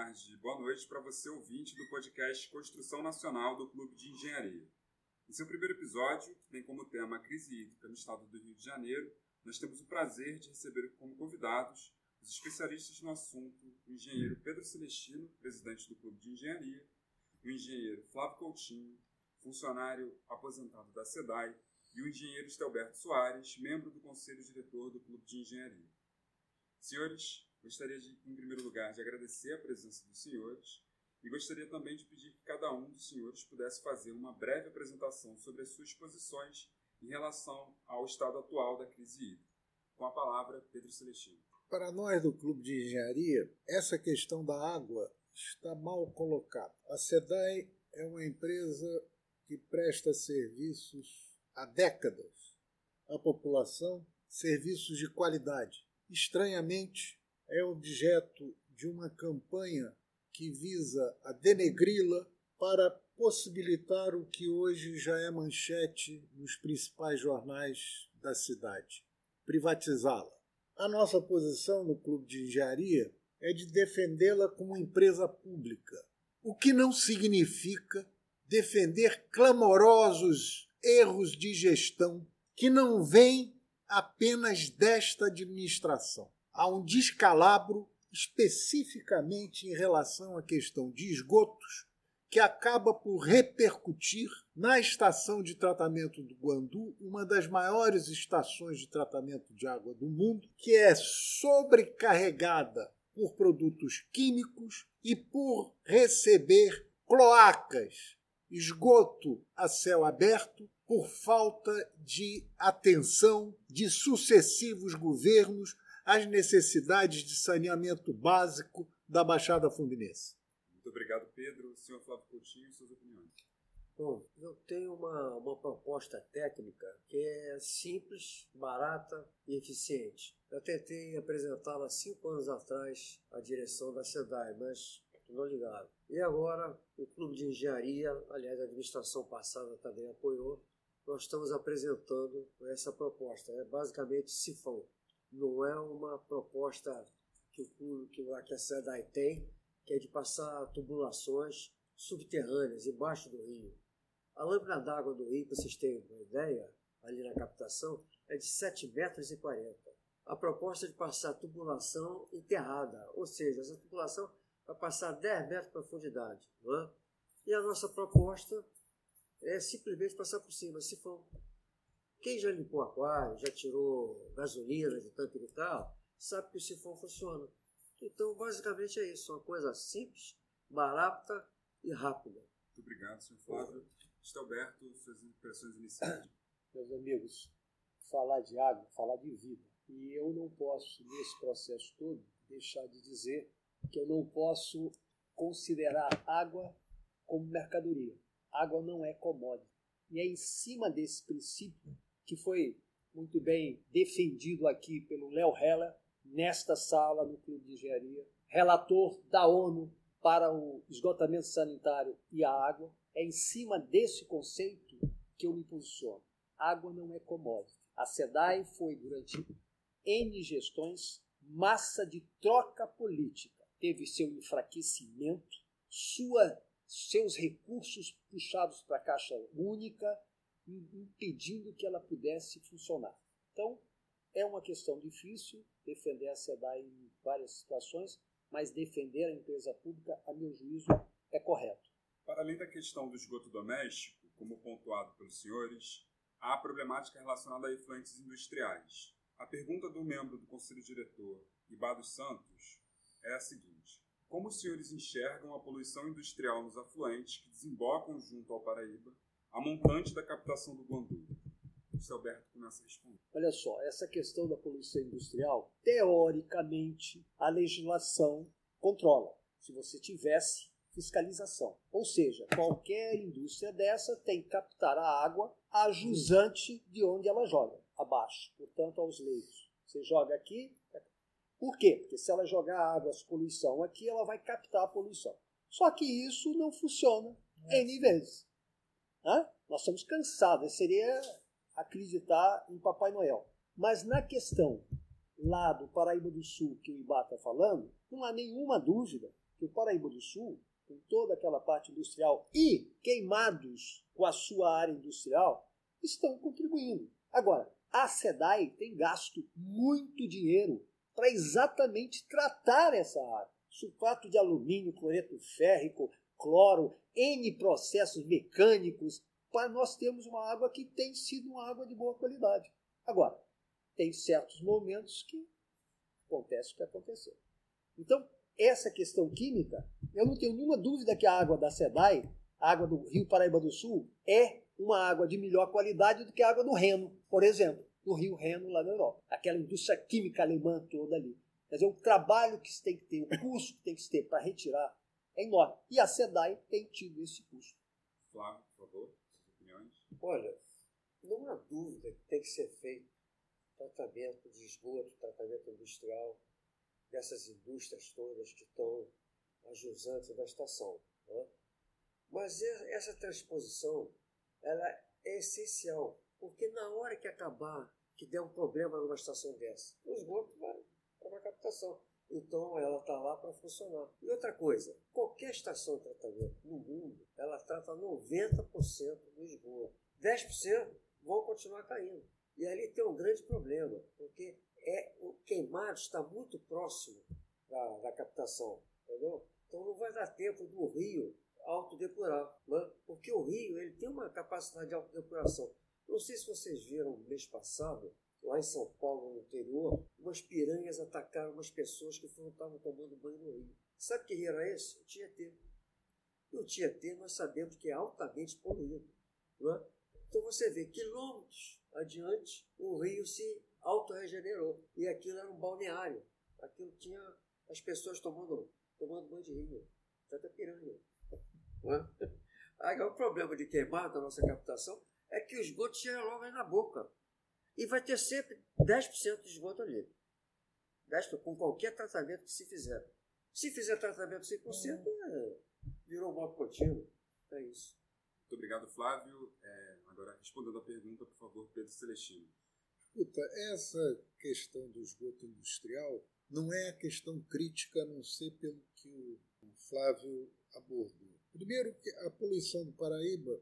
tarde, boa noite para você ouvinte do podcast Construção Nacional do Clube de Engenharia. Em seu primeiro episódio, que tem como tema a crise hídrica no estado do Rio de Janeiro, nós temos o prazer de receber como convidados os especialistas no assunto, o engenheiro Pedro Celestino, presidente do Clube de Engenharia, o engenheiro Flávio Coutinho, funcionário aposentado da SEDAI, e o engenheiro Estelberto Soares, membro do conselho diretor do Clube de Engenharia. Senhores, gostaria de, em primeiro lugar, de agradecer a presença dos senhores e gostaria também de pedir que cada um dos senhores pudesse fazer uma breve apresentação sobre as suas posições em relação ao estado atual da crise hídrica. Com a palavra, Pedro Celestino. Para nós do Clube de Engenharia, essa questão da água está mal colocada. A SEDAI é uma empresa que presta serviços há décadas à população, serviços de qualidade. Estranhamente, é objeto de uma campanha que visa a denegri-la para possibilitar o que hoje já é manchete nos principais jornais da cidade: privatizá-la. A nossa posição no Clube de Engenharia é de defendê-la como empresa pública, o que não significa defender clamorosos erros de gestão que não vêm apenas desta administração. Há um descalabro especificamente em relação à questão de esgotos que acaba por repercutir na estação de tratamento do Guandu, uma das maiores estações de tratamento de água do mundo, que é sobrecarregada por produtos químicos e por receber cloacas, esgoto a céu aberto, por falta de atenção de sucessivos governos às necessidades de saneamento básico da Baixada Fluminense. Muito obrigado, Pedro. Senhor Flávio Coutinho, suas opiniões. Bom, eu tenho uma, uma proposta técnica que é simples, barata e eficiente. Eu tentei apresentá-la cinco anos atrás à direção da SEDAI, mas não ligaram. E agora, o Clube de Engenharia, aliás, a administração passada também apoiou, nós estamos apresentando essa proposta. É basicamente sifão. Não é uma proposta que, o, que a SEDAI tem, que é de passar tubulações subterrâneas, embaixo do rio. A lâmina d'água do rio, para vocês terem uma ideia, ali na captação, é de 7,40 metros. A proposta é de passar tubulação enterrada, ou seja, essa tubulação vai passar 10 metros de profundidade. Não é? E a nossa proposta é simplesmente passar por cima. Se for quem já limpou aquário, já tirou gasolina de tanto e tal, sabe que o sifão funciona. Então, basicamente é isso. Uma coisa simples, barata e rápida. Muito obrigado, senhor Flávio. Estelberto, suas impressões iniciais. Meus amigos, falar de água, falar de vida. E eu não posso, nesse processo todo, deixar de dizer que eu não posso considerar água como mercadoria. Água não é commodity. E é em cima desse princípio que foi muito bem defendido aqui pelo Léo Heller, nesta sala no Clube de Engenharia, relator da ONU para o esgotamento sanitário e a água. É em cima desse conceito que eu me posiciono. Água não é commodity. A SEDAI foi, durante N gestões, massa de troca política. Teve seu enfraquecimento, sua, seus recursos puxados para a Caixa Única, impedindo que ela pudesse funcionar. Então, é uma questão difícil defender a SEDAI em várias situações, mas defender a empresa pública, a meu juízo, é correto. Para além da questão do esgoto doméstico, como pontuado pelos senhores, há a problemática relacionada a efluentes industriais. A pergunta do membro do Conselho Diretor, Ibado Santos, é a seguinte: Como os senhores enxergam a poluição industrial nos afluentes que desembocam junto ao Paraíba a montante da captação do Guandu? O Alberto começa a responder. Olha só, essa questão da poluição industrial, teoricamente, a legislação controla. Se você tivesse fiscalização. Ou seja, qualquer indústria dessa tem que captar a água a jusante de onde ela joga, abaixo, portanto, aos leitos. Você joga aqui. Por quê? Porque se ela jogar água, a poluição aqui, ela vai captar a poluição. Só que isso não funciona N vezes. Hã? Nós estamos cansados, seria acreditar em Papai Noel. Mas na questão lá do Paraíba do Sul que o Ibá está falando, não há nenhuma dúvida que o Paraíba do Sul, com toda aquela parte industrial e queimados com a sua área industrial, estão contribuindo. Agora, a SEDAI tem gasto muito dinheiro para exatamente tratar essa área. Sulfato de alumínio, cloreto férrico, cloro, N processos mecânicos, para nós termos uma água que tem sido uma água de boa qualidade. Agora, tem certos momentos que acontece o que aconteceu. Então, essa questão química, eu não tenho nenhuma dúvida que a água da SEDAI, a água do Rio Paraíba do Sul, é uma água de melhor qualidade do que a água do Reno, por exemplo, do Rio Reno lá na Europa. Aquela indústria química alemã toda ali. Quer dizer, o trabalho que se tem que ter, o custo que tem que ter para retirar é enorme. E a SEDAI tem tido esse custo. Flávio, por favor, suas opiniões. Olha, não há dúvida que tem que ser feito tratamento de esgoto, tratamento industrial dessas indústrias todas que estão ajusantes da estação. Né? Mas essa transposição ela é essencial, porque na hora que acabar, que der um problema numa estação dessa, o esgoto vai para uma captação. Então ela está lá para funcionar. E outra coisa, qualquer estação de tratamento no mundo, ela trata 90% do esgoto. 10% vão continuar caindo. E ali tem um grande problema, porque é, o queimado está muito próximo da, da captação, entendeu? Então não vai dar tempo do rio autodepurar, né? porque o rio ele tem uma capacidade de autodepuração. Não sei se vocês viram mês passado, lá em São Paulo, no interior, umas piranhas atacaram umas pessoas que estavam tomando banho no rio. Sabe que rio era esse? O Tietê. E o Tietê nós sabemos que é altamente poluído. Né? Então você vê, quilômetros adiante, o rio se autorregenerou. E aquilo era um balneário. Aquilo tinha as pessoas tomando, tomando banho de rio. Tanta piranha. É? Aí, o problema de queimar da nossa captação é que o esgoto chega logo aí na boca. E vai ter sempre 10% de esgoto ali. 10% com qualquer tratamento que se fizer. Se fizer tratamento 100%, é, virou moto contínuo. É isso. Muito obrigado, Flávio. É, agora, respondendo a pergunta, por favor, Pedro Celestino. Escuta, essa questão do esgoto industrial não é a questão crítica, a não ser pelo que o Flávio abordou. Primeiro, que a poluição do Paraíba,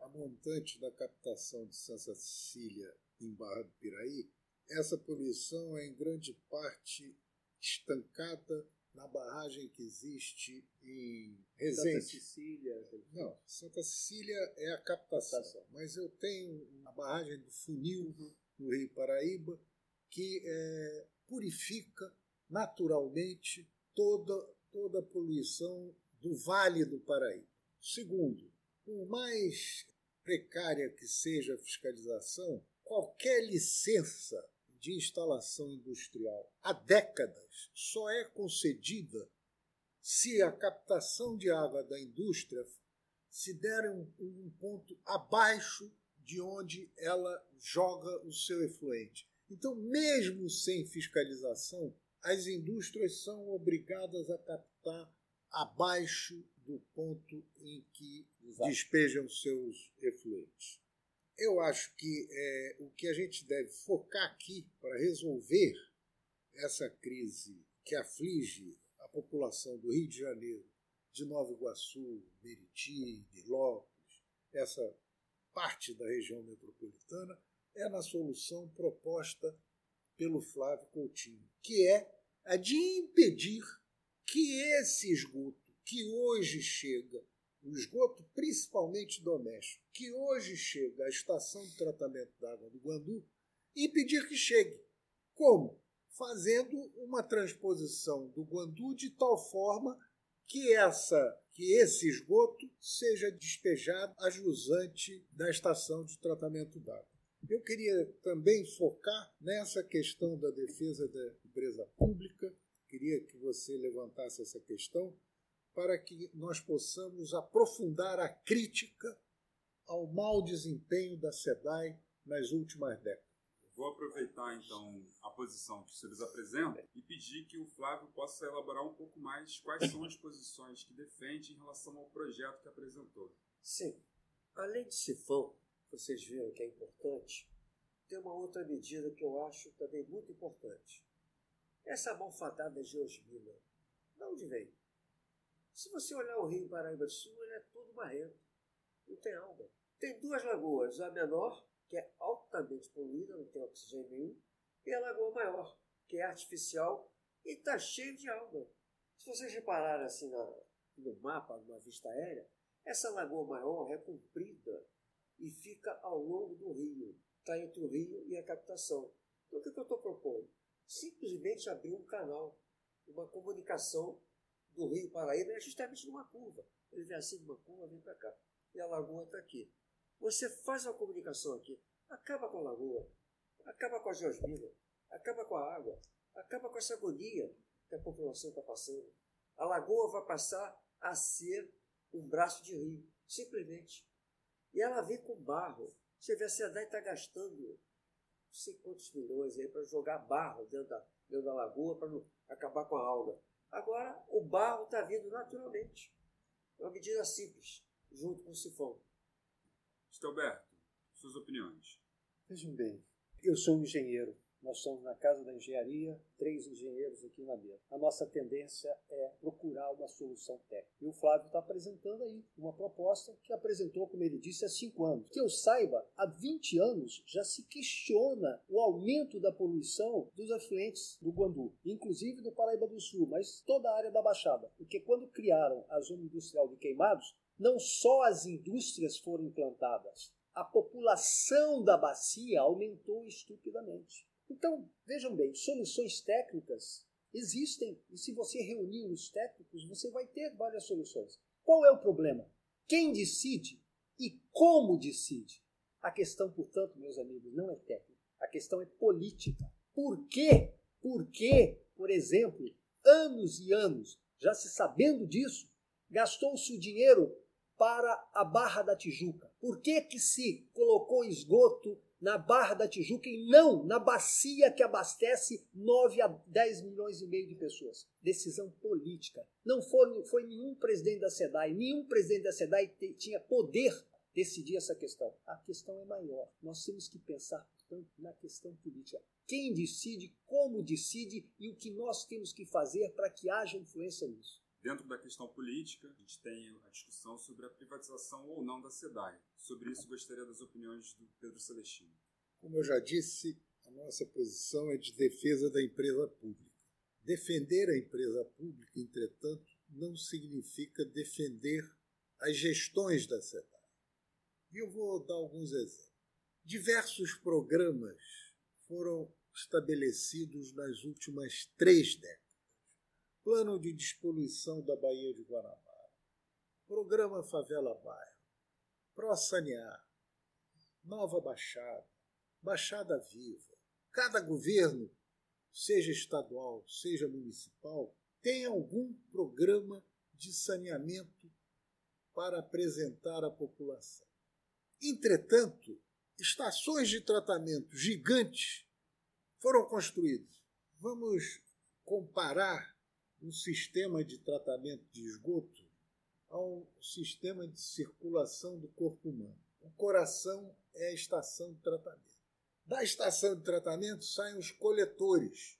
a montante da captação de Santa Cecília em Barra do Piraí, essa poluição é em grande parte estancada na barragem que existe em Resende. Santa Cecília. Não, Santa Cecília é a captação, mas eu tenho a barragem do Funil uhum. no Rio Paraíba que é, purifica naturalmente toda, toda a poluição do Vale do Paraíba. Segundo, por mais precária que seja a fiscalização, qualquer licença de instalação industrial há décadas só é concedida se a captação de água da indústria se der um, um ponto abaixo de onde ela joga o seu efluente. Então, mesmo sem fiscalização, as indústrias são obrigadas a captar abaixo do ponto em que Exato. despejam seus efluentes. Eu acho que é, o que a gente deve focar aqui para resolver essa crise que aflige a população do Rio de Janeiro, de Nova Iguaçu, Meriti, de Lopes, essa parte da região metropolitana, é na solução proposta pelo Flávio Coutinho, que é a de impedir que esse esgoto que hoje chega, o esgoto principalmente doméstico, que hoje chega à estação de tratamento da água do Guandu, impedir que chegue. Como? Fazendo uma transposição do Guandu de tal forma que essa que esse esgoto seja despejado a jusante da estação de tratamento d'água. Eu queria também focar nessa questão da defesa da empresa pública, queria que você levantasse essa questão para que nós possamos aprofundar a crítica ao mau desempenho da SEDAI nas últimas décadas. Vou aproveitar então a posição que os senhores apresentam e pedir que o Flávio possa elaborar um pouco mais quais são as posições que defende em relação ao projeto que apresentou. Sim. Além de sifão, vocês viram que é importante, tem uma outra medida que eu acho também muito importante. Essa malfadada geosmina, de onde vem? Se você olhar o rio Paraíba do Sul, ele é todo barrento. Não tem água. Tem duas lagoas, a menor, que é altamente poluída, não tem oxigênio nenhum, e a lagoa maior, que é artificial e está cheio de água. Se vocês repararem assim na, no mapa, numa vista aérea, essa lagoa maior é comprida e fica ao longo do rio. Está entre o rio e a captação. Então o que eu estou propondo? Simplesmente abrir um canal, uma comunicação do rio Paraíba é justamente numa curva. Ele vem assim numa curva, vem para cá. E a lagoa está aqui. Você faz uma comunicação aqui, acaba com a lagoa, acaba com a geosmina, acaba com a água, acaba com essa agonia que a população está passando. A lagoa vai passar a ser um braço de rio, simplesmente. E ela vem com barro. Você vê a cidade está gastando não sei quantos milhões aí para jogar barro dentro da, dentro da lagoa para acabar com a alga. Agora o barro está vindo naturalmente. É uma medida simples, junto com o sifão. Estelberto, suas opiniões. Vejam bem, eu sou um engenheiro nós somos na Casa da Engenharia, três engenheiros aqui na mesa. A nossa tendência é procurar uma solução técnica. E o Flávio está apresentando aí uma proposta que apresentou, como ele disse, há cinco anos. Que eu saiba, há 20 anos já se questiona o aumento da poluição dos afluentes do Guandu, inclusive do Paraíba do Sul, mas toda a área da Baixada. Porque quando criaram a zona industrial de queimados, não só as indústrias foram implantadas, a população da bacia aumentou estupidamente. Então, vejam bem, soluções técnicas existem e se você reunir os técnicos, você vai ter várias soluções. Qual é o problema? Quem decide e como decide? A questão, portanto, meus amigos, não é técnica. A questão é política. Por quê? Porque, por exemplo, anos e anos, já se sabendo disso, gastou-se o dinheiro para a Barra da Tijuca. Por que, que se colocou esgoto na Barra da Tijuca e não na bacia que abastece 9 a 10 milhões e meio de pessoas. Decisão política. Não foi, foi nenhum presidente da SEDAI, nenhum presidente da SEDAI tinha poder decidir essa questão. A questão é maior. Nós temos que pensar, portanto, na questão política. Quem decide, como decide e o que nós temos que fazer para que haja influência nisso. Dentro da questão política, a gente tem a discussão sobre a privatização ou não da SEDAI. Sobre isso, gostaria das opiniões do Pedro Celestino. Como eu já disse, a nossa posição é de defesa da empresa pública. Defender a empresa pública, entretanto, não significa defender as gestões da SEDAI. E eu vou dar alguns exemplos. Diversos programas foram estabelecidos nas últimas três décadas Plano de Despoluição da Baía de Guanabara, Programa Favela Bairro, ProSanear, Nova Baixada, Baixada Viva. Cada governo, seja estadual, seja municipal, tem algum programa de saneamento para apresentar à população. Entretanto, estações de tratamento gigantes foram construídas. Vamos comparar um sistema de tratamento de esgoto a um sistema de circulação do corpo humano. O coração é a estação de tratamento. Da estação de tratamento saem os coletores.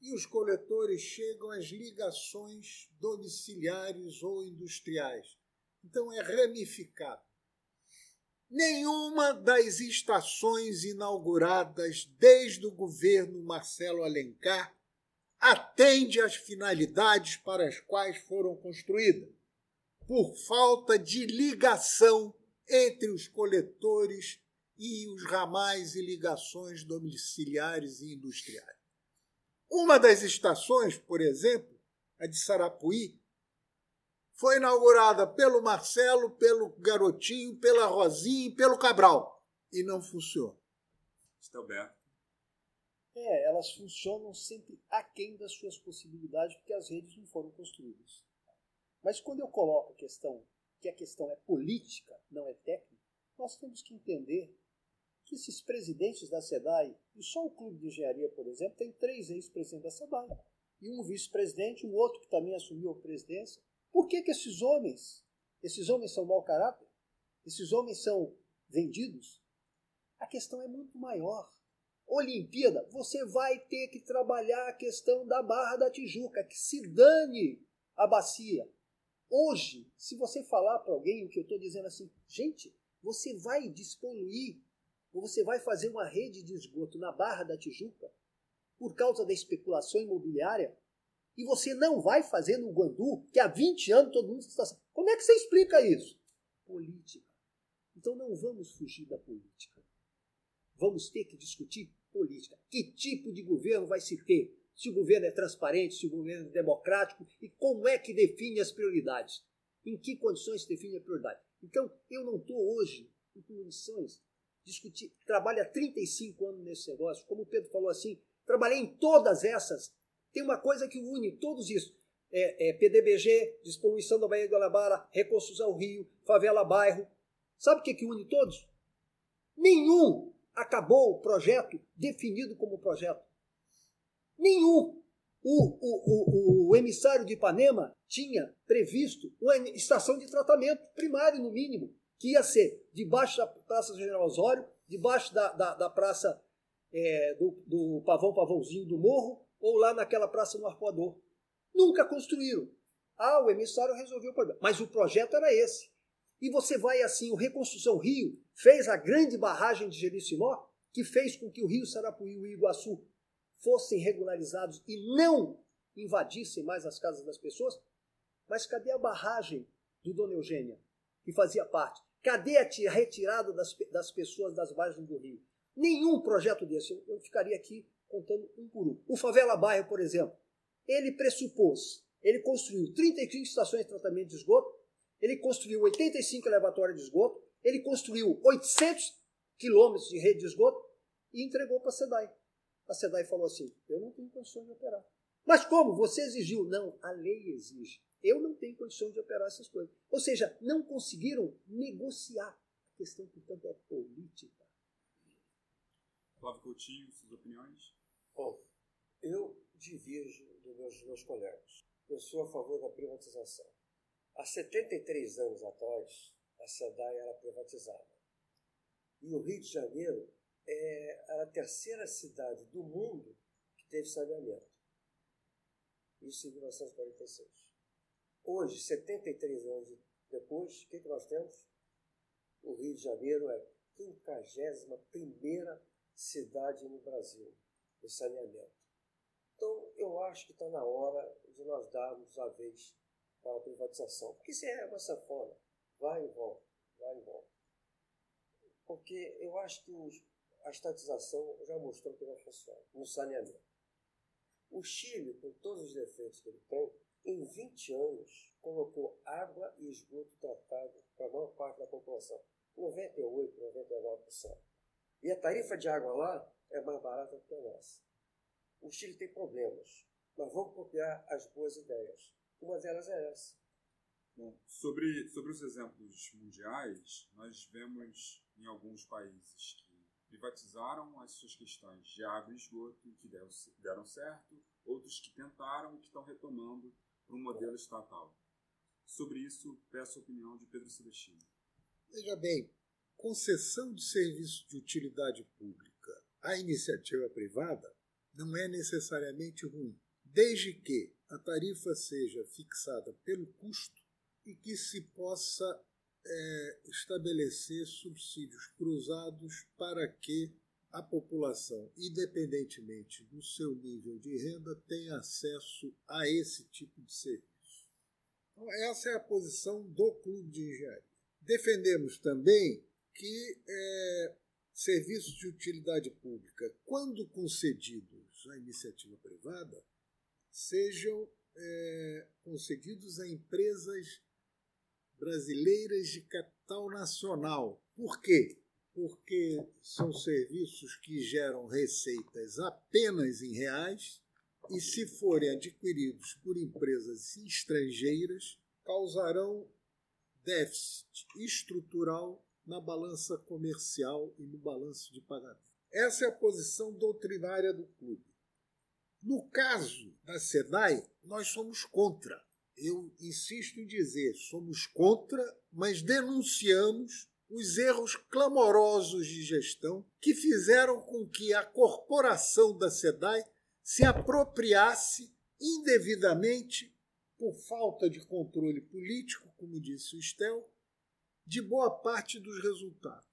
E os coletores chegam às ligações domiciliares ou industriais. Então é ramificado. Nenhuma das estações inauguradas desde o governo Marcelo Alencar atende às finalidades para as quais foram construídas, por falta de ligação entre os coletores e os ramais e ligações domiciliares e industriais. Uma das estações, por exemplo, a de Sarapuí, foi inaugurada pelo Marcelo, pelo Garotinho, pela Rosinha e pelo Cabral e não funciona. Estelberto. É, elas funcionam sempre aquém das suas possibilidades, porque as redes não foram construídas. Mas quando eu coloco a questão que a questão é política, não é técnica, nós temos que entender que esses presidentes da SEDAI, e só o Clube de Engenharia, por exemplo, tem três ex-presidentes da SEDAI, e um vice-presidente, um outro que também assumiu a presidência. Por que, que esses homens, esses homens são mau caráter? Esses homens são vendidos? A questão é muito maior. Olimpíada, você vai ter que trabalhar a questão da Barra da Tijuca, que se dane a bacia. Hoje, se você falar para alguém o que eu estou dizendo assim, gente, você vai despoluir, ou você vai fazer uma rede de esgoto na Barra da Tijuca por causa da especulação imobiliária, e você não vai fazer no Guandu, que há 20 anos todo mundo está. Como é que você explica isso? Política. Então não vamos fugir da política. Vamos ter que discutir política. Que tipo de governo vai se ter? Se o governo é transparente, se o governo é democrático e como é que define as prioridades? Em que condições se define a prioridade? Então, eu não estou hoje em condições de discutir. Trabalho há 35 anos nesse negócio. Como o Pedro falou assim, trabalhei em todas essas tem uma coisa que une todos isso. É, é PDBG, despoluição da Baía de Guanabara, reconstrução Rio, favela bairro. Sabe o que, que une todos? Nenhum acabou o projeto definido como projeto. Nenhum. O, o, o, o emissário de Ipanema tinha previsto uma estação de tratamento primário, no mínimo, que ia ser debaixo da Praça General Osório, debaixo da, da, da Praça é, do, do Pavão Pavãozinho do Morro, ou lá naquela praça no Arpoador. Nunca construíram. Ah, o emissário resolveu o problema. Mas o projeto era esse. E você vai assim, o Reconstrução Rio fez a grande barragem de Jerissimó, que fez com que o Rio Sarapuí e o Iguaçu fossem regularizados e não invadissem mais as casas das pessoas. Mas cadê a barragem do Dona Eugênia, que fazia parte? Cadê a retirada das, das pessoas das margens do rio? Nenhum projeto desse. Eu, eu ficaria aqui contando um por um. O Favela Bairro, por exemplo, ele pressupôs, ele construiu 35 estações de tratamento de esgoto, ele construiu 85 elevatórios de esgoto, ele construiu 800 quilômetros de rede de esgoto e entregou para a SEDAI. A SEDAI falou assim: eu não tenho condições de operar. Mas como? Você exigiu? Não, a lei exige. Eu não tenho condições de operar essas coisas. Ou seja, não conseguiram negociar. A questão, portanto, é política. Flávio Coutinho, suas opiniões? Bom, eu divirjo dos meus, meus colegas. Eu sou a favor da privatização. Há 73 anos atrás, a SEDAI era privatizada. E o Rio de Janeiro é, era a terceira cidade do mundo que teve saneamento. Isso em 1946. Hoje, 73 anos depois, o que, que nós temos? O Rio de Janeiro é a 51 cidade no Brasil do saneamento. Então, eu acho que está na hora de nós darmos a vez para a privatização. Porque se é uma sanfona, vai e volta, vai e volta. Porque eu acho que os, a estatização já mostrou que não funciona no saneamento. O Chile, com todos os defeitos que ele tem, em 20 anos colocou água e esgoto tratado para a maior parte da população. 98, 99%. E a tarifa de água lá é mais barata do que a nossa. O Chile tem problemas, mas vamos copiar as boas ideias. Uma delas é essa. Bom, sobre, sobre os exemplos mundiais, nós vemos em alguns países que privatizaram as suas questões de água e esgoto que deram, deram certo, outros que tentaram e que estão retomando para um modelo estatal. Sobre isso, peço a opinião de Pedro Celestino. Veja bem, concessão de serviço de utilidade pública a iniciativa privada não é necessariamente ruim, desde que a tarifa seja fixada pelo custo e que se possa é, estabelecer subsídios cruzados para que a população, independentemente do seu nível de renda, tenha acesso a esse tipo de serviço. Então, essa é a posição do Clube de Engenharia. Defendemos também que é, serviços de utilidade pública, quando concedidos à iniciativa privada, sejam é, concedidos a empresas brasileiras de capital nacional. Por quê? Porque são serviços que geram receitas apenas em reais e, se forem adquiridos por empresas estrangeiras, causarão déficit estrutural na balança comercial e no balanço de pagamento. Essa é a posição doutrinária do clube. No caso da SEDAI, nós somos contra. Eu insisto em dizer, somos contra, mas denunciamos os erros clamorosos de gestão que fizeram com que a corporação da SEDAI se apropriasse indevidamente por falta de controle político, como disse o Stel, de boa parte dos resultados.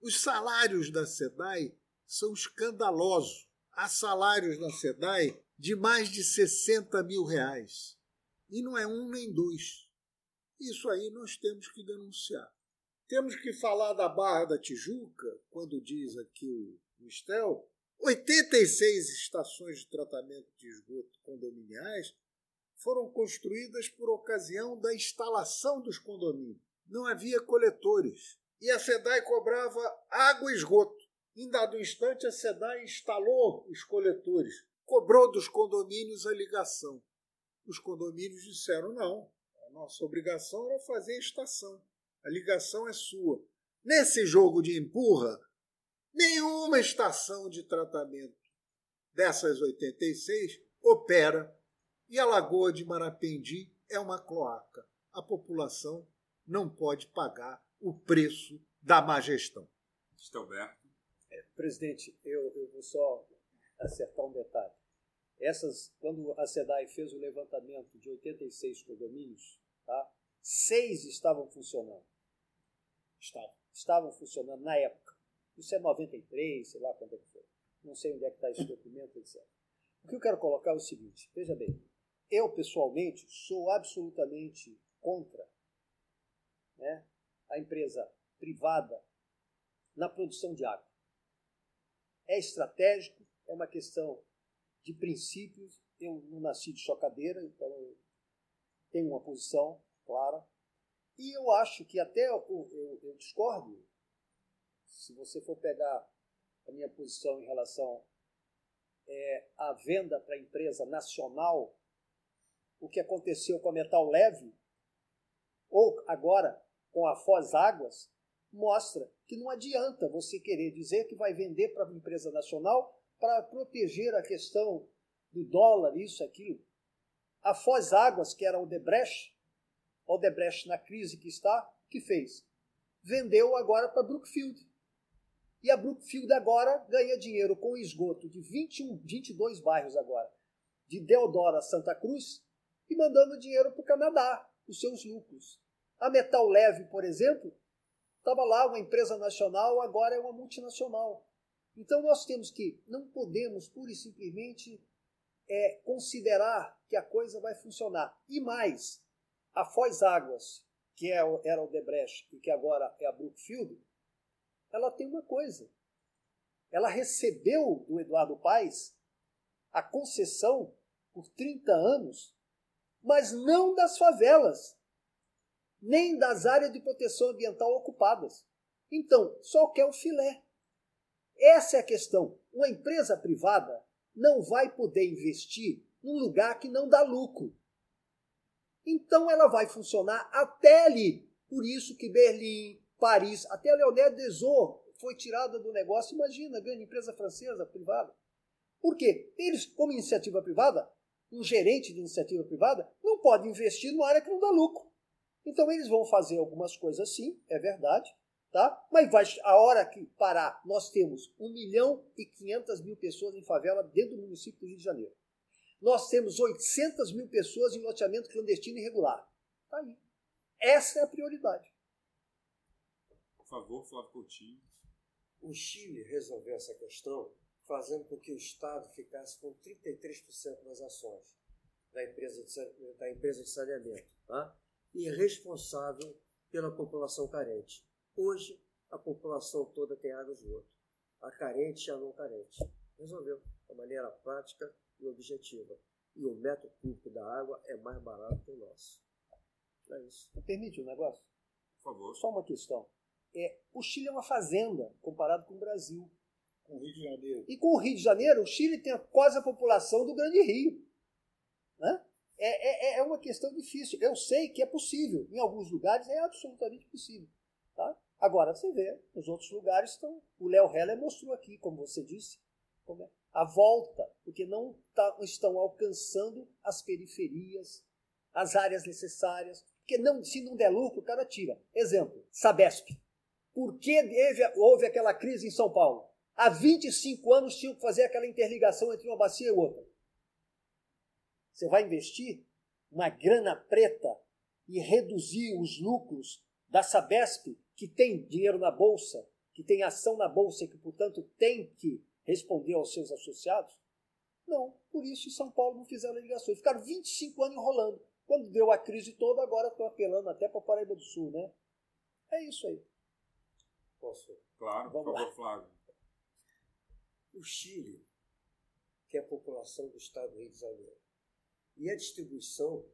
Os salários da SEDAI são escandalosos. Há salários na SEDAI de mais de 60 mil reais. E não é um nem dois. Isso aí nós temos que denunciar. Temos que falar da Barra da Tijuca, quando diz aqui o Mistel, 86 estações de tratamento de esgoto condominiais foram construídas por ocasião da instalação dos condomínios. Não havia coletores. E a SEDAI cobrava água e esgoto. Em dado instante, a SEDAI instalou os coletores, cobrou dos condomínios a ligação. Os condomínios disseram: não, a nossa obrigação era fazer a estação. A ligação é sua. Nesse jogo de empurra, nenhuma estação de tratamento dessas 86 opera e a Lagoa de Marapendi é uma cloaca. A população não pode pagar o preço da má gestão. Estelberto. Presidente, eu, eu vou só acertar um detalhe. Essas, quando a SEDAI fez o levantamento de 86 condomínios, tá? seis estavam funcionando. Estavam. Estavam funcionando na época. Isso é 93, sei lá quando é que foi. Não sei onde é que está esse documento, etc. O que eu quero colocar é o seguinte, veja bem, eu pessoalmente sou absolutamente contra né, a empresa privada na produção de água. É estratégico, é uma questão de princípios. Eu não nasci de chocadeira, então eu tenho uma posição clara. E eu acho que até eu, eu, eu discordo, se você for pegar a minha posição em relação é, à venda para a empresa nacional, o que aconteceu com a Metal Leve, ou agora com a Foz Águas, mostra que não adianta você querer dizer que vai vender para a empresa nacional para proteger a questão do dólar, isso, aquilo. A Foz Águas, que era o Debrecht, o Debrecht na crise que está, que fez? Vendeu agora para Brookfield. E a Brookfield agora ganha dinheiro com esgoto de 21, 22 bairros agora, de Deodoro a Santa Cruz, e mandando dinheiro para o Canadá, os seus lucros. A Metal Leve, por exemplo, estava lá uma empresa nacional, agora é uma multinacional. Então nós temos que, não podemos pura e simplesmente é, considerar que a coisa vai funcionar. E mais, a Foz Águas, que é, era o Debrecht e que agora é a Brookfield, ela tem uma coisa. Ela recebeu do Eduardo Paes a concessão por 30 anos, mas não das favelas, nem das áreas de proteção ambiental ocupadas. Então, só quer o filé. Essa é a questão. Uma empresa privada não vai poder investir num lugar que não dá lucro. Então ela vai funcionar até ali. Por isso que Berlim, Paris, até a Leonel Desor foi tirada do negócio. Imagina, grande empresa francesa privada. Por quê? Eles, como iniciativa privada, um gerente de iniciativa privada, não pode investir numa área que não dá lucro. Então eles vão fazer algumas coisas sim, é verdade, Tá? Mas vai, a hora que parar, nós temos 1 milhão e 500 mil pessoas em favela dentro do município do Rio de Janeiro. Nós temos 800 mil pessoas em loteamento clandestino irregular. Tá aí. Essa é a prioridade. Por favor, Flávio Coutinho. O Chile resolveu essa questão fazendo com que o Estado ficasse com 33% das ações da empresa de, da empresa de saneamento, tá? E responsável pela população carente. Hoje, a população toda tem água e esgoto. A carente e a não carente. Resolveu, de maneira prática e objetiva. E o metro cúbico da água é mais barato que o nosso. É isso. Permite um negócio? Por favor. Só uma questão. É, o Chile é uma fazenda comparado com o Brasil. Com o Rio de Janeiro. E com o Rio de Janeiro, o Chile tem quase a população do Grande Rio. Né? É, é, é uma questão difícil. Eu sei que é possível. Em alguns lugares é absolutamente possível. Tá? Agora você vê, nos outros lugares estão. O Léo Heller mostrou aqui, como você disse, como é, a volta, porque não tá, estão alcançando as periferias, as áreas necessárias. Porque não, se não der lucro, o cara tira. Exemplo, Sabesp. Por que houve aquela crise em São Paulo? Há 25 anos tinham que fazer aquela interligação entre uma bacia e outra. Você vai investir uma grana preta e reduzir os lucros da Sabesp, que tem dinheiro na bolsa, que tem ação na bolsa e que, portanto, tem que responder aos seus associados? Não, por isso em São Paulo não fizeram ligações. Ficaram 25 anos enrolando. Quando deu a crise toda, agora estão apelando até para Paraíba do Sul, né? É isso aí. Posso? Claro, Vamos por favor, lá. Flávio. O Chile, que é a população do estado do Rio de Janeiro, e a distribuição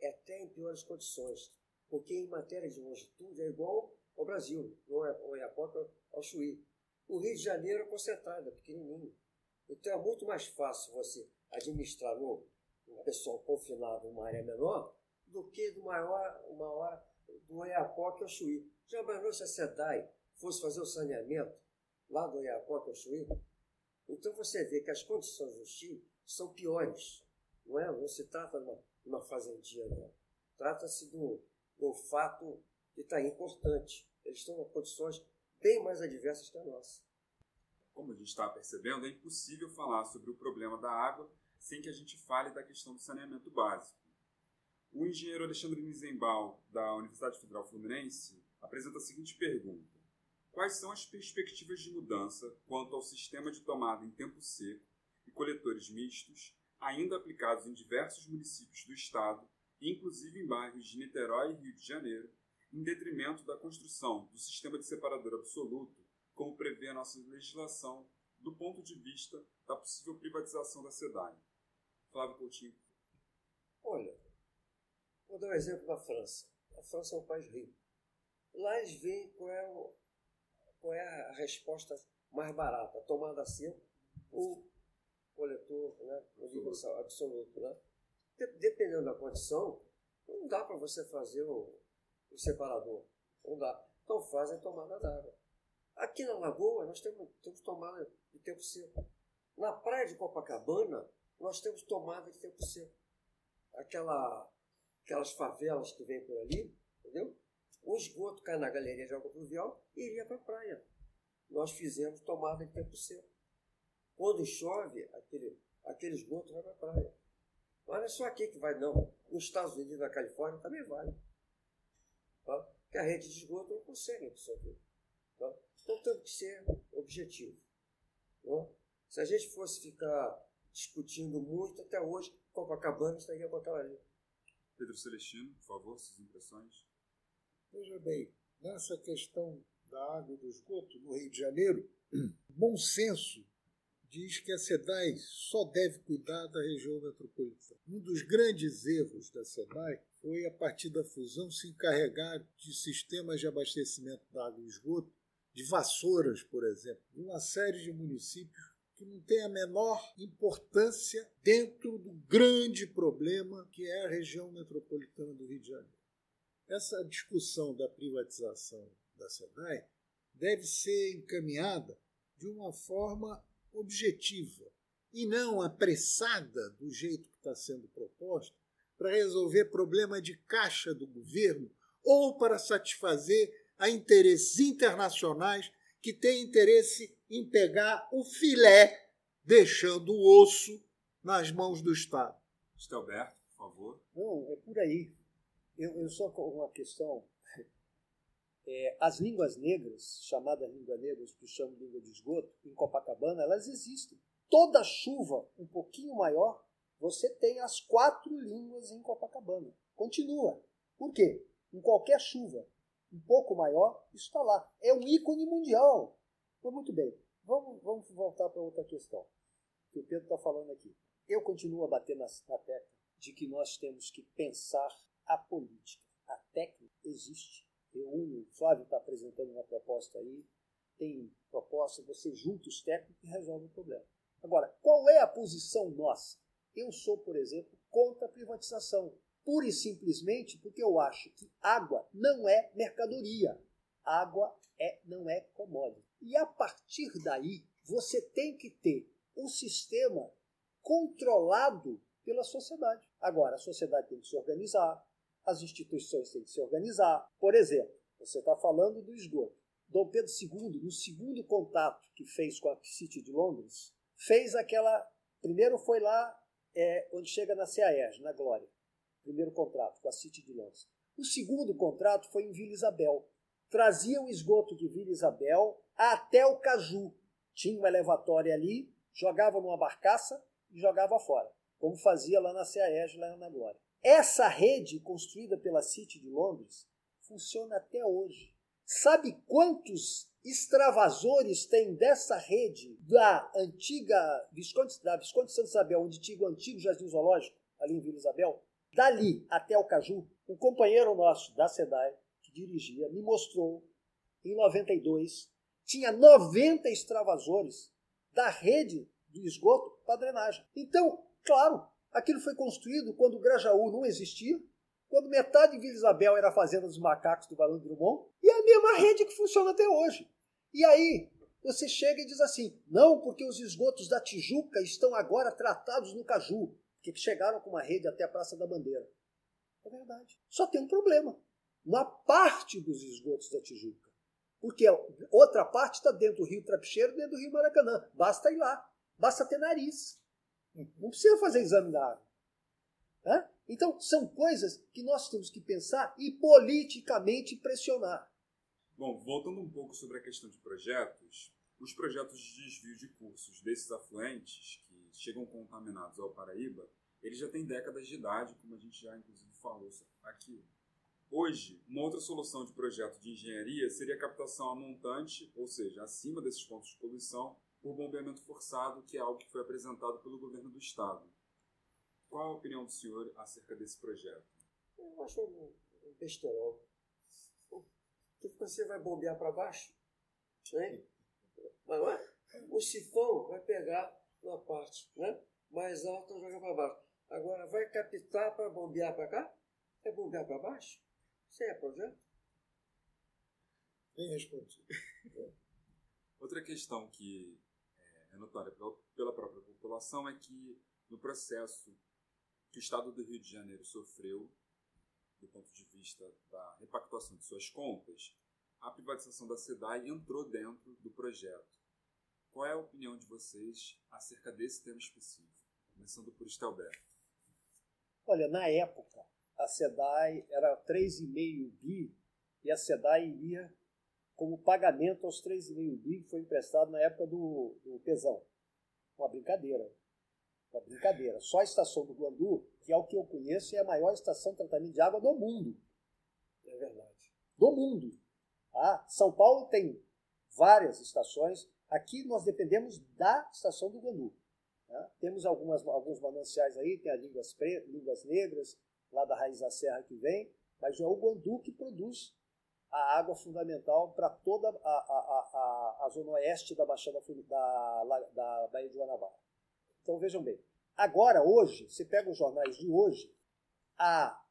é até em piores condições, porque em matéria de longitude é igual ao Brasil, é ao Iapoca, ao Chuí. O Rio de Janeiro é concentrado, é pequenininho. Então é muito mais fácil você administrar um, um pessoal confinado numa área menor do que do maior, uma hora do Oiapoque ao Chuí. Já imaginou se a SEDAI fosse fazer o saneamento lá do Oiapoque ao Chuí? Então você vê que as condições do Chile são piores. Não, é? não se trata de uma, uma fazendinha, não. Trata-se do, do fato que está importante. Eles estão em condições bem mais adversas que a nossa. Como a gente está percebendo, é impossível falar sobre o problema da água sem que a gente fale da questão do saneamento básico. O engenheiro Alexandre Nizenbal, da Universidade Federal Fluminense, apresenta a seguinte pergunta: Quais são as perspectivas de mudança quanto ao sistema de tomada em tempo seco e coletores mistos, ainda aplicados em diversos municípios do estado, inclusive em bairros de Niterói e Rio de Janeiro, em detrimento da construção do sistema de separador absoluto, como prevê a nossa legislação, do ponto de vista da possível privatização da SEDAI? Flávio Coutinho. Olha, vou dar um exemplo da França. A França é um país rico. Lá eles veem qual é, o, qual é a resposta mais barata, a tomada seco coletor né, universal, absoluto. Né? De- dependendo da condição, não dá para você fazer o, o separador. Não dá. Então faz a tomada d'água. Aqui na Lagoa, nós temos, temos tomada de tempo seco. Na praia de Copacabana, nós temos tomada de tempo seco. Aquela, aquelas favelas que vem por ali, entendeu? O esgoto cai na galeria de água pluvial e iria para a praia. Nós fizemos tomada de tempo seco. Quando chove, aquele, aquele esgoto vai para a praia. Não é só aqui que vai, não. Nos Estados Unidos e na Califórnia também vai. Tá? Porque a rede de esgoto não consegue absorver. Tá? Então temos que ser objetivo. Né? Se a gente fosse ficar discutindo muito, até hoje, Copacabana estaria com aquela ali. Pedro Celestino, por favor, suas impressões. Veja bem, nessa questão da água e do esgoto no Rio de Janeiro, bom senso diz que a SEDAI só deve cuidar da região metropolitana. Um dos grandes erros da SEDAI foi, a partir da fusão, se encarregar de sistemas de abastecimento da água e esgoto, de vassouras, por exemplo, de uma série de municípios que não tem a menor importância dentro do grande problema que é a região metropolitana do Rio de Janeiro. Essa discussão da privatização da SEDAI deve ser encaminhada de uma forma objetiva e não apressada do jeito que está sendo proposta para resolver problema de caixa do governo ou para satisfazer a interesses internacionais que têm interesse em pegar o filé, deixando o osso nas mãos do Estado. Estelberto, por favor. Não, é por aí. Eu, eu só com uma questão. É, as línguas negras, chamadas línguas negras, que chamam de língua de esgoto, em Copacabana, elas existem. Toda chuva um pouquinho maior, você tem as quatro línguas em Copacabana. Continua. Por quê? Em qualquer chuva um pouco maior, isso está lá. É um ícone mundial. Então, muito bem. Vamos, vamos voltar para outra questão que o Pedro está falando aqui. Eu continuo a bater na, na tecla de que nós temos que pensar a política. A técnica existe. Eu, o Flávio está apresentando uma proposta aí, tem proposta, você junta os técnicos e resolve o problema. Agora, qual é a posição nossa? Eu sou, por exemplo, contra a privatização. Pura e simplesmente porque eu acho que água não é mercadoria. Água é, não é commodity. E a partir daí, você tem que ter um sistema controlado pela sociedade. Agora, a sociedade tem que se organizar, as instituições têm que se organizar. Por exemplo, você está falando do esgoto. Dom Pedro II, no segundo contato que fez com a City de Londres, fez aquela. Primeiro foi lá é, onde chega na CAERJ, na Glória. primeiro contrato com a City de Londres. O segundo contrato foi em Vila Isabel. Trazia o esgoto de Vila Isabel até o Caju. Tinha uma elevatória ali, jogava numa barcaça e jogava fora, como fazia lá na CAEG, lá na Glória. Essa rede construída pela City de Londres funciona até hoje. Sabe quantos extravasores tem dessa rede da antiga Visconde, da Visconde de Santa Isabel, onde tinha o antigo Jardim Zoológico, ali em Vila Isabel? Dali até o Caju, um companheiro nosso da SEDAI, que dirigia, me mostrou em 92, tinha 90 extravasores da rede do esgoto para drenagem. Então, claro, aquilo foi construído quando o Grajaú não existia, quando metade de Vila Isabel era a fazenda dos macacos do Barão de Drummond, e é a mesma rede que funciona até hoje. E aí, você chega e diz assim: não, porque os esgotos da Tijuca estão agora tratados no Caju, que chegaram com uma rede até a Praça da Bandeira. É verdade. Só tem um problema. Uma parte dos esgotos da Tijuca. Porque outra parte está dentro do Rio Trapicheiro, dentro do Rio Maracanã. Basta ir lá. Basta ter nariz. Não precisa fazer exame da água. Hã? Então, são coisas que nós temos que pensar e politicamente pressionar. Bom, voltando um pouco sobre a questão de projetos, os projetos de desvio de cursos desses afluentes que chegam contaminados ao Paraíba, eles já têm décadas de idade, como a gente já inclusive falou aqui. Hoje, uma outra solução de projeto de engenharia seria a captação a montante, ou seja, acima desses pontos de poluição, por bombeamento forçado, que é algo que foi apresentado pelo governo do estado. Qual a opinião do senhor acerca desse projeto? Eu acho um, um besterol. Porque você vai bombear para baixo, né? Mas não é? o sifão vai pegar uma parte né? mais alta e jogar para baixo. Agora, vai captar para bombear para cá? É bombear para baixo? Isso é projeto? Bem respondido. Outra questão que notória pela própria população é que no processo que o Estado do Rio de Janeiro sofreu, do ponto de vista da repactuação de suas contas, a privatização da SEDAI entrou dentro do projeto. Qual é a opinião de vocês acerca desse tema específico? Começando por Estelberto. Olha, na época, a SEDAI era 3,5 bi e a SEDAI iria como pagamento aos 3,5 bi que foi emprestado na época do, do Pesão. Uma brincadeira. Uma brincadeira. Só a estação do Guandu, que é o que eu conheço, é a maior estação de tratamento de água do mundo. É verdade. Do mundo. Ah, São Paulo tem várias estações. Aqui nós dependemos da estação do Guandu. Né? Temos algumas, alguns mananciais aí, tem as línguas, pre, línguas negras, lá da raiz da serra que vem, mas é o Guandu que produz a água fundamental para toda a, a, a, a, zona oeste da Baixada da, da Baía de Guanabara. Então vejam bem, agora, hoje, você pega os jornais de hoje, há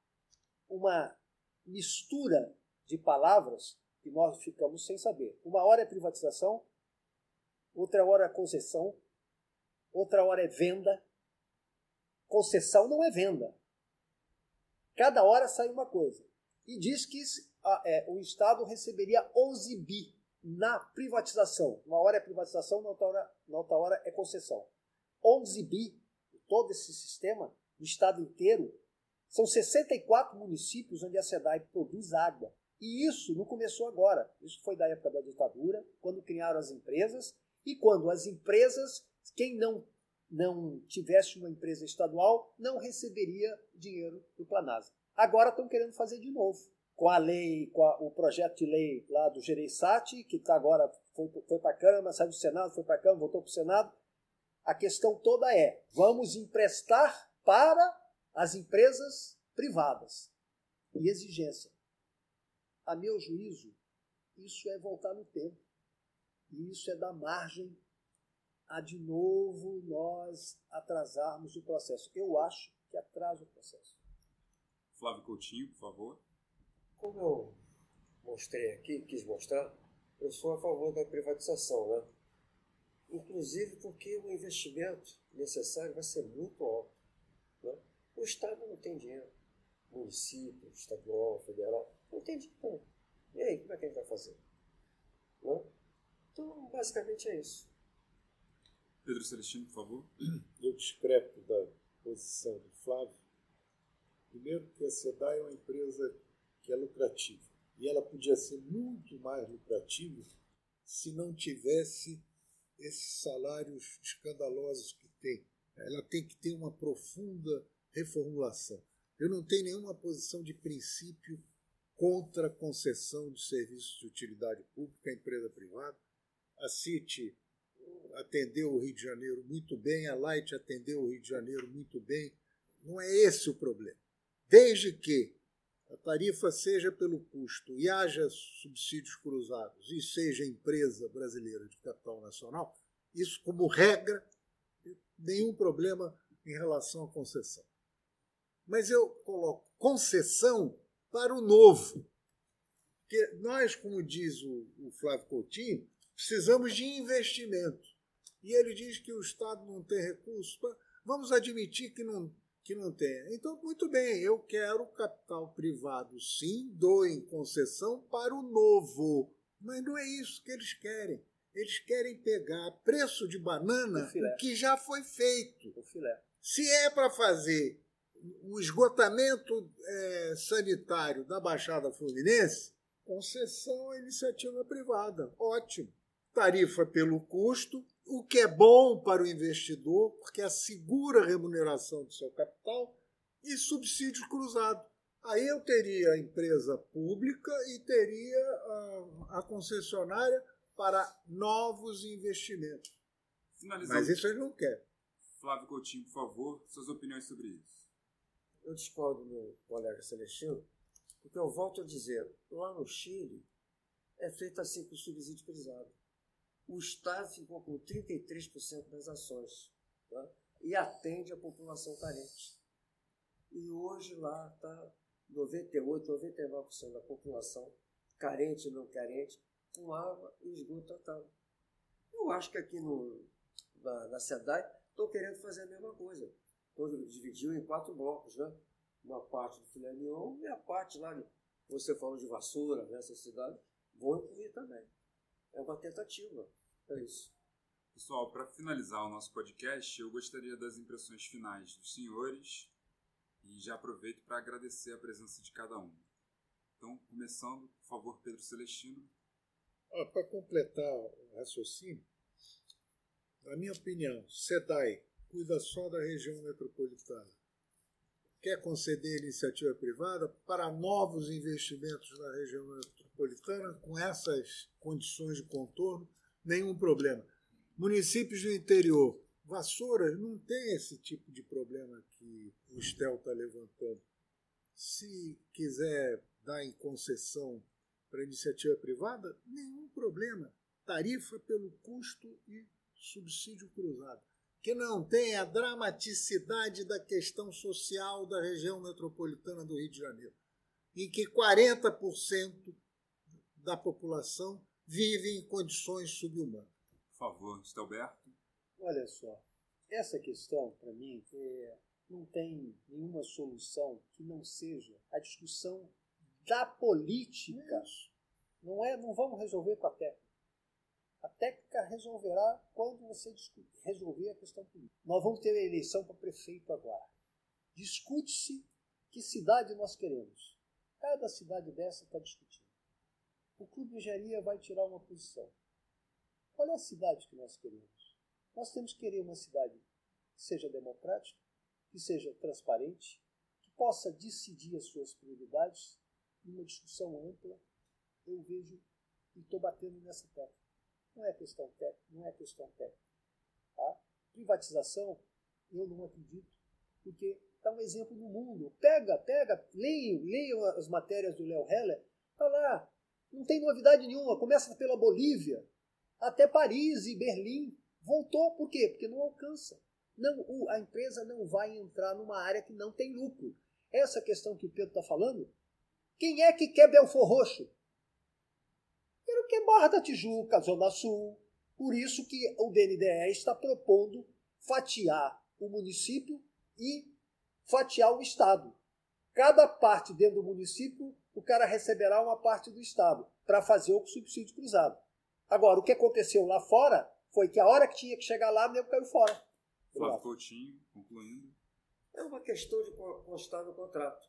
uma mistura de palavras que nós ficamos sem saber. Uma hora é privatização, outra hora é concessão, outra hora é venda. Concessão não é venda. Cada hora sai uma coisa. E diz que é, o Estado receberia 11 bi na privatização. Uma hora é privatização, na outra hora, na outra hora é concessão. 11 bi, todo esse sistema, no estado inteiro, são 64 municípios onde a SEDAI produz água. E isso não começou agora. Isso foi da época da ditadura, quando criaram as empresas, e quando as empresas, quem não, não tivesse uma empresa estadual, não receberia dinheiro do Planasa. Agora estão querendo fazer de novo. Com a lei, com a, o projeto de lei lá do Gereissati, que está agora, foi, foi para a Câmara, saiu do Senado, foi para a Câmara, voltou para o Senado, a questão toda é: vamos emprestar para as empresas privadas. E exigência. A meu juízo, isso é voltar no tempo. E isso é dar margem a de novo nós atrasarmos o processo. Eu acho que atrasa o processo. Flávio Coutinho, por favor. Como eu mostrei aqui, quis mostrar, eu sou a favor da privatização, né? inclusive porque o investimento necessário vai ser muito alto. Né? O Estado não tem dinheiro, município, estadual, federal, não tem dinheiro. E aí, como é que a gente vai fazer? Né? Então, basicamente é isso. Pedro Celestino, por favor. Eu discrepo da posição do Flávio Primeiro, que a SEDAI é uma empresa que é lucrativa. E ela podia ser muito mais lucrativa se não tivesse esses salários escandalosos que tem. Ela tem que ter uma profunda reformulação. Eu não tenho nenhuma posição de princípio contra a concessão de serviços de utilidade pública à empresa privada. A CIT atendeu o Rio de Janeiro muito bem, a Light atendeu o Rio de Janeiro muito bem. Não é esse o problema. Desde que a tarifa seja pelo custo e haja subsídios cruzados e seja empresa brasileira de capital nacional, isso como regra, nenhum problema em relação à concessão. Mas eu coloco concessão para o novo. Porque nós, como diz o, Flávio Coutinho, precisamos de investimento. E ele diz que o Estado não tem recursos. Vamos admitir que não, que não tem. Então, muito bem, eu quero capital privado, sim, dou em concessão para o novo. Mas não é isso que eles querem. Eles querem pegar preço de banana o que já foi feito. Se é para fazer o esgotamento é, sanitário da Baixada Fluminense, concessão à iniciativa privada. Ótimo. Tarifa pelo custo, o que é bom para o investidor, porque assegura a remuneração do seu capital, e subsídio cruzado. Aí eu teria a empresa pública e teria a, a concessionária para novos investimentos. Mas isso eles não querem. Flávio Coutinho, por favor, suas opiniões sobre isso. Eu discordo do meu colega Celestino, porque eu volto a dizer, lá no Chile é feito assim com subsídio cruzado o Estado ficou com 33% das ações tá? e atende a população carente. E hoje lá está 98, 99% da população carente não carente com água e esgoto tratado. Eu acho que aqui no, na, na SEDAI estou querendo fazer a mesma coisa. Então, dividiu em quatro blocos, né? Uma parte do filé mignon e a parte lá, você falou de vassoura nessa cidade, vou incluir também. É uma tentativa. É isso. Pessoal, para finalizar o nosso podcast, eu gostaria das impressões finais dos senhores e já aproveito para agradecer a presença de cada um. Então, começando, por favor, Pedro Celestino. Ah, para completar o raciocínio, na minha opinião, SEDAI cuida só da região metropolitana. Quer conceder iniciativa privada para novos investimentos na região metropolitana com essas condições de contorno nenhum problema. Municípios do interior, Vassouras não tem esse tipo de problema que o Estel está levantando. Se quiser dar em concessão para iniciativa privada, nenhum problema. Tarifa pelo custo e subsídio cruzado. Que não tem a dramaticidade da questão social da região metropolitana do Rio de Janeiro, em que 40% da população vivem em condições subhumanas. Por favor, Estelberto. Olha só, essa questão, para mim, é, não tem nenhuma solução que não seja a discussão da política. Não é, não vamos resolver com a técnica. A técnica resolverá quando você discute, resolver a questão política. Nós vamos ter a eleição para prefeito agora. Discute-se que cidade nós queremos. Cada cidade dessa está discutindo o Clube de Engenharia vai tirar uma posição. Qual é a cidade que nós queremos? Nós temos que querer uma cidade que seja democrática, que seja transparente, que possa decidir as suas prioridades numa discussão ampla. Eu vejo e estou batendo nessa tecla. Não é questão técnica, não é questão técnica. Tá? Privatização, eu não acredito, porque dá um exemplo no mundo. Pega, pega, leiam, leiam as matérias do Léo Heller, está lá, não tem novidade nenhuma. Começa pela Bolívia, até Paris e Berlim. Voltou por quê? Porque não alcança. Não, a empresa não vai entrar numa área que não tem lucro. Essa questão que o Pedro está falando, quem é que quer Belfor Roxo? Quero que Barra da Tijuca, Zona Sul. Por isso que o DNDE está propondo fatiar o município e fatiar o Estado. Cada parte dentro do município o cara receberá uma parte do Estado para fazer o subsídio cruzado. Agora, o que aconteceu lá fora foi que a hora que tinha que chegar lá, o nego caiu fora. Flávio Coutinho, concluindo. É uma questão de constar no contrato.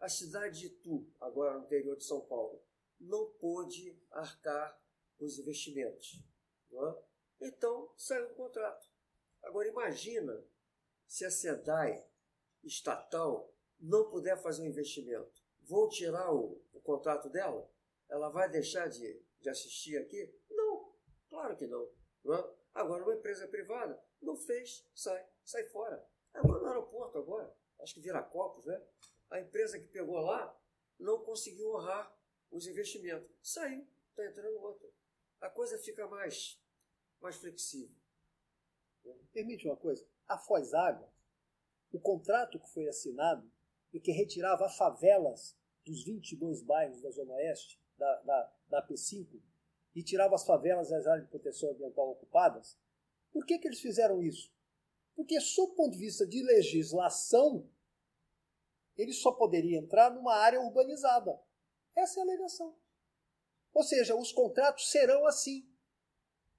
A cidade de Itu, agora no interior de São Paulo, não pôde arcar com os investimentos. É? Então, saiu o contrato. Agora, imagina se a SEDAI estatal não puder fazer um investimento. Vão tirar o, o contrato dela? Ela vai deixar de, de assistir aqui? Não, claro que não. não é? Agora, uma empresa privada não fez, sai, sai fora. Agora no aeroporto agora, acho que vira copos, né? A empresa que pegou lá não conseguiu honrar os investimentos. Saiu, está entrando outra. A coisa fica mais, mais flexível. Permite uma coisa, a Foz Água, o contrato que foi assinado e que retirava as favelas dos 22 bairros da Zona Oeste, da, da, da P5, e tirava as favelas das áreas de proteção ambiental ocupadas, por que, que eles fizeram isso? Porque, sob o ponto de vista de legislação, ele só poderia entrar numa área urbanizada. Essa é a alegação. Ou seja, os contratos serão assim.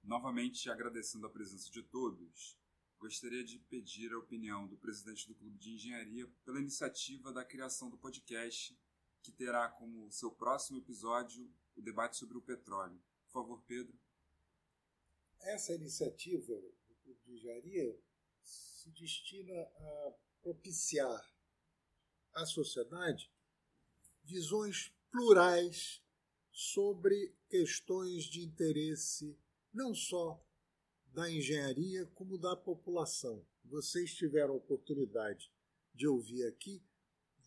Novamente agradecendo a presença de todos, gostaria de pedir a opinião do presidente do Clube de Engenharia pela iniciativa da criação do podcast, que terá como seu próximo episódio o debate sobre o petróleo. Por favor, Pedro. Essa iniciativa do Clube de Engenharia se destina a propiciar à sociedade visões plurais sobre questões de interesse não só da engenharia, como da população. Vocês tiveram a oportunidade de ouvir aqui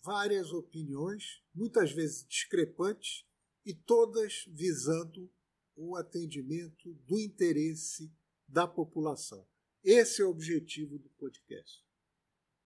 várias opiniões, muitas vezes discrepantes, e todas visando o atendimento do interesse da população. Esse é o objetivo do podcast.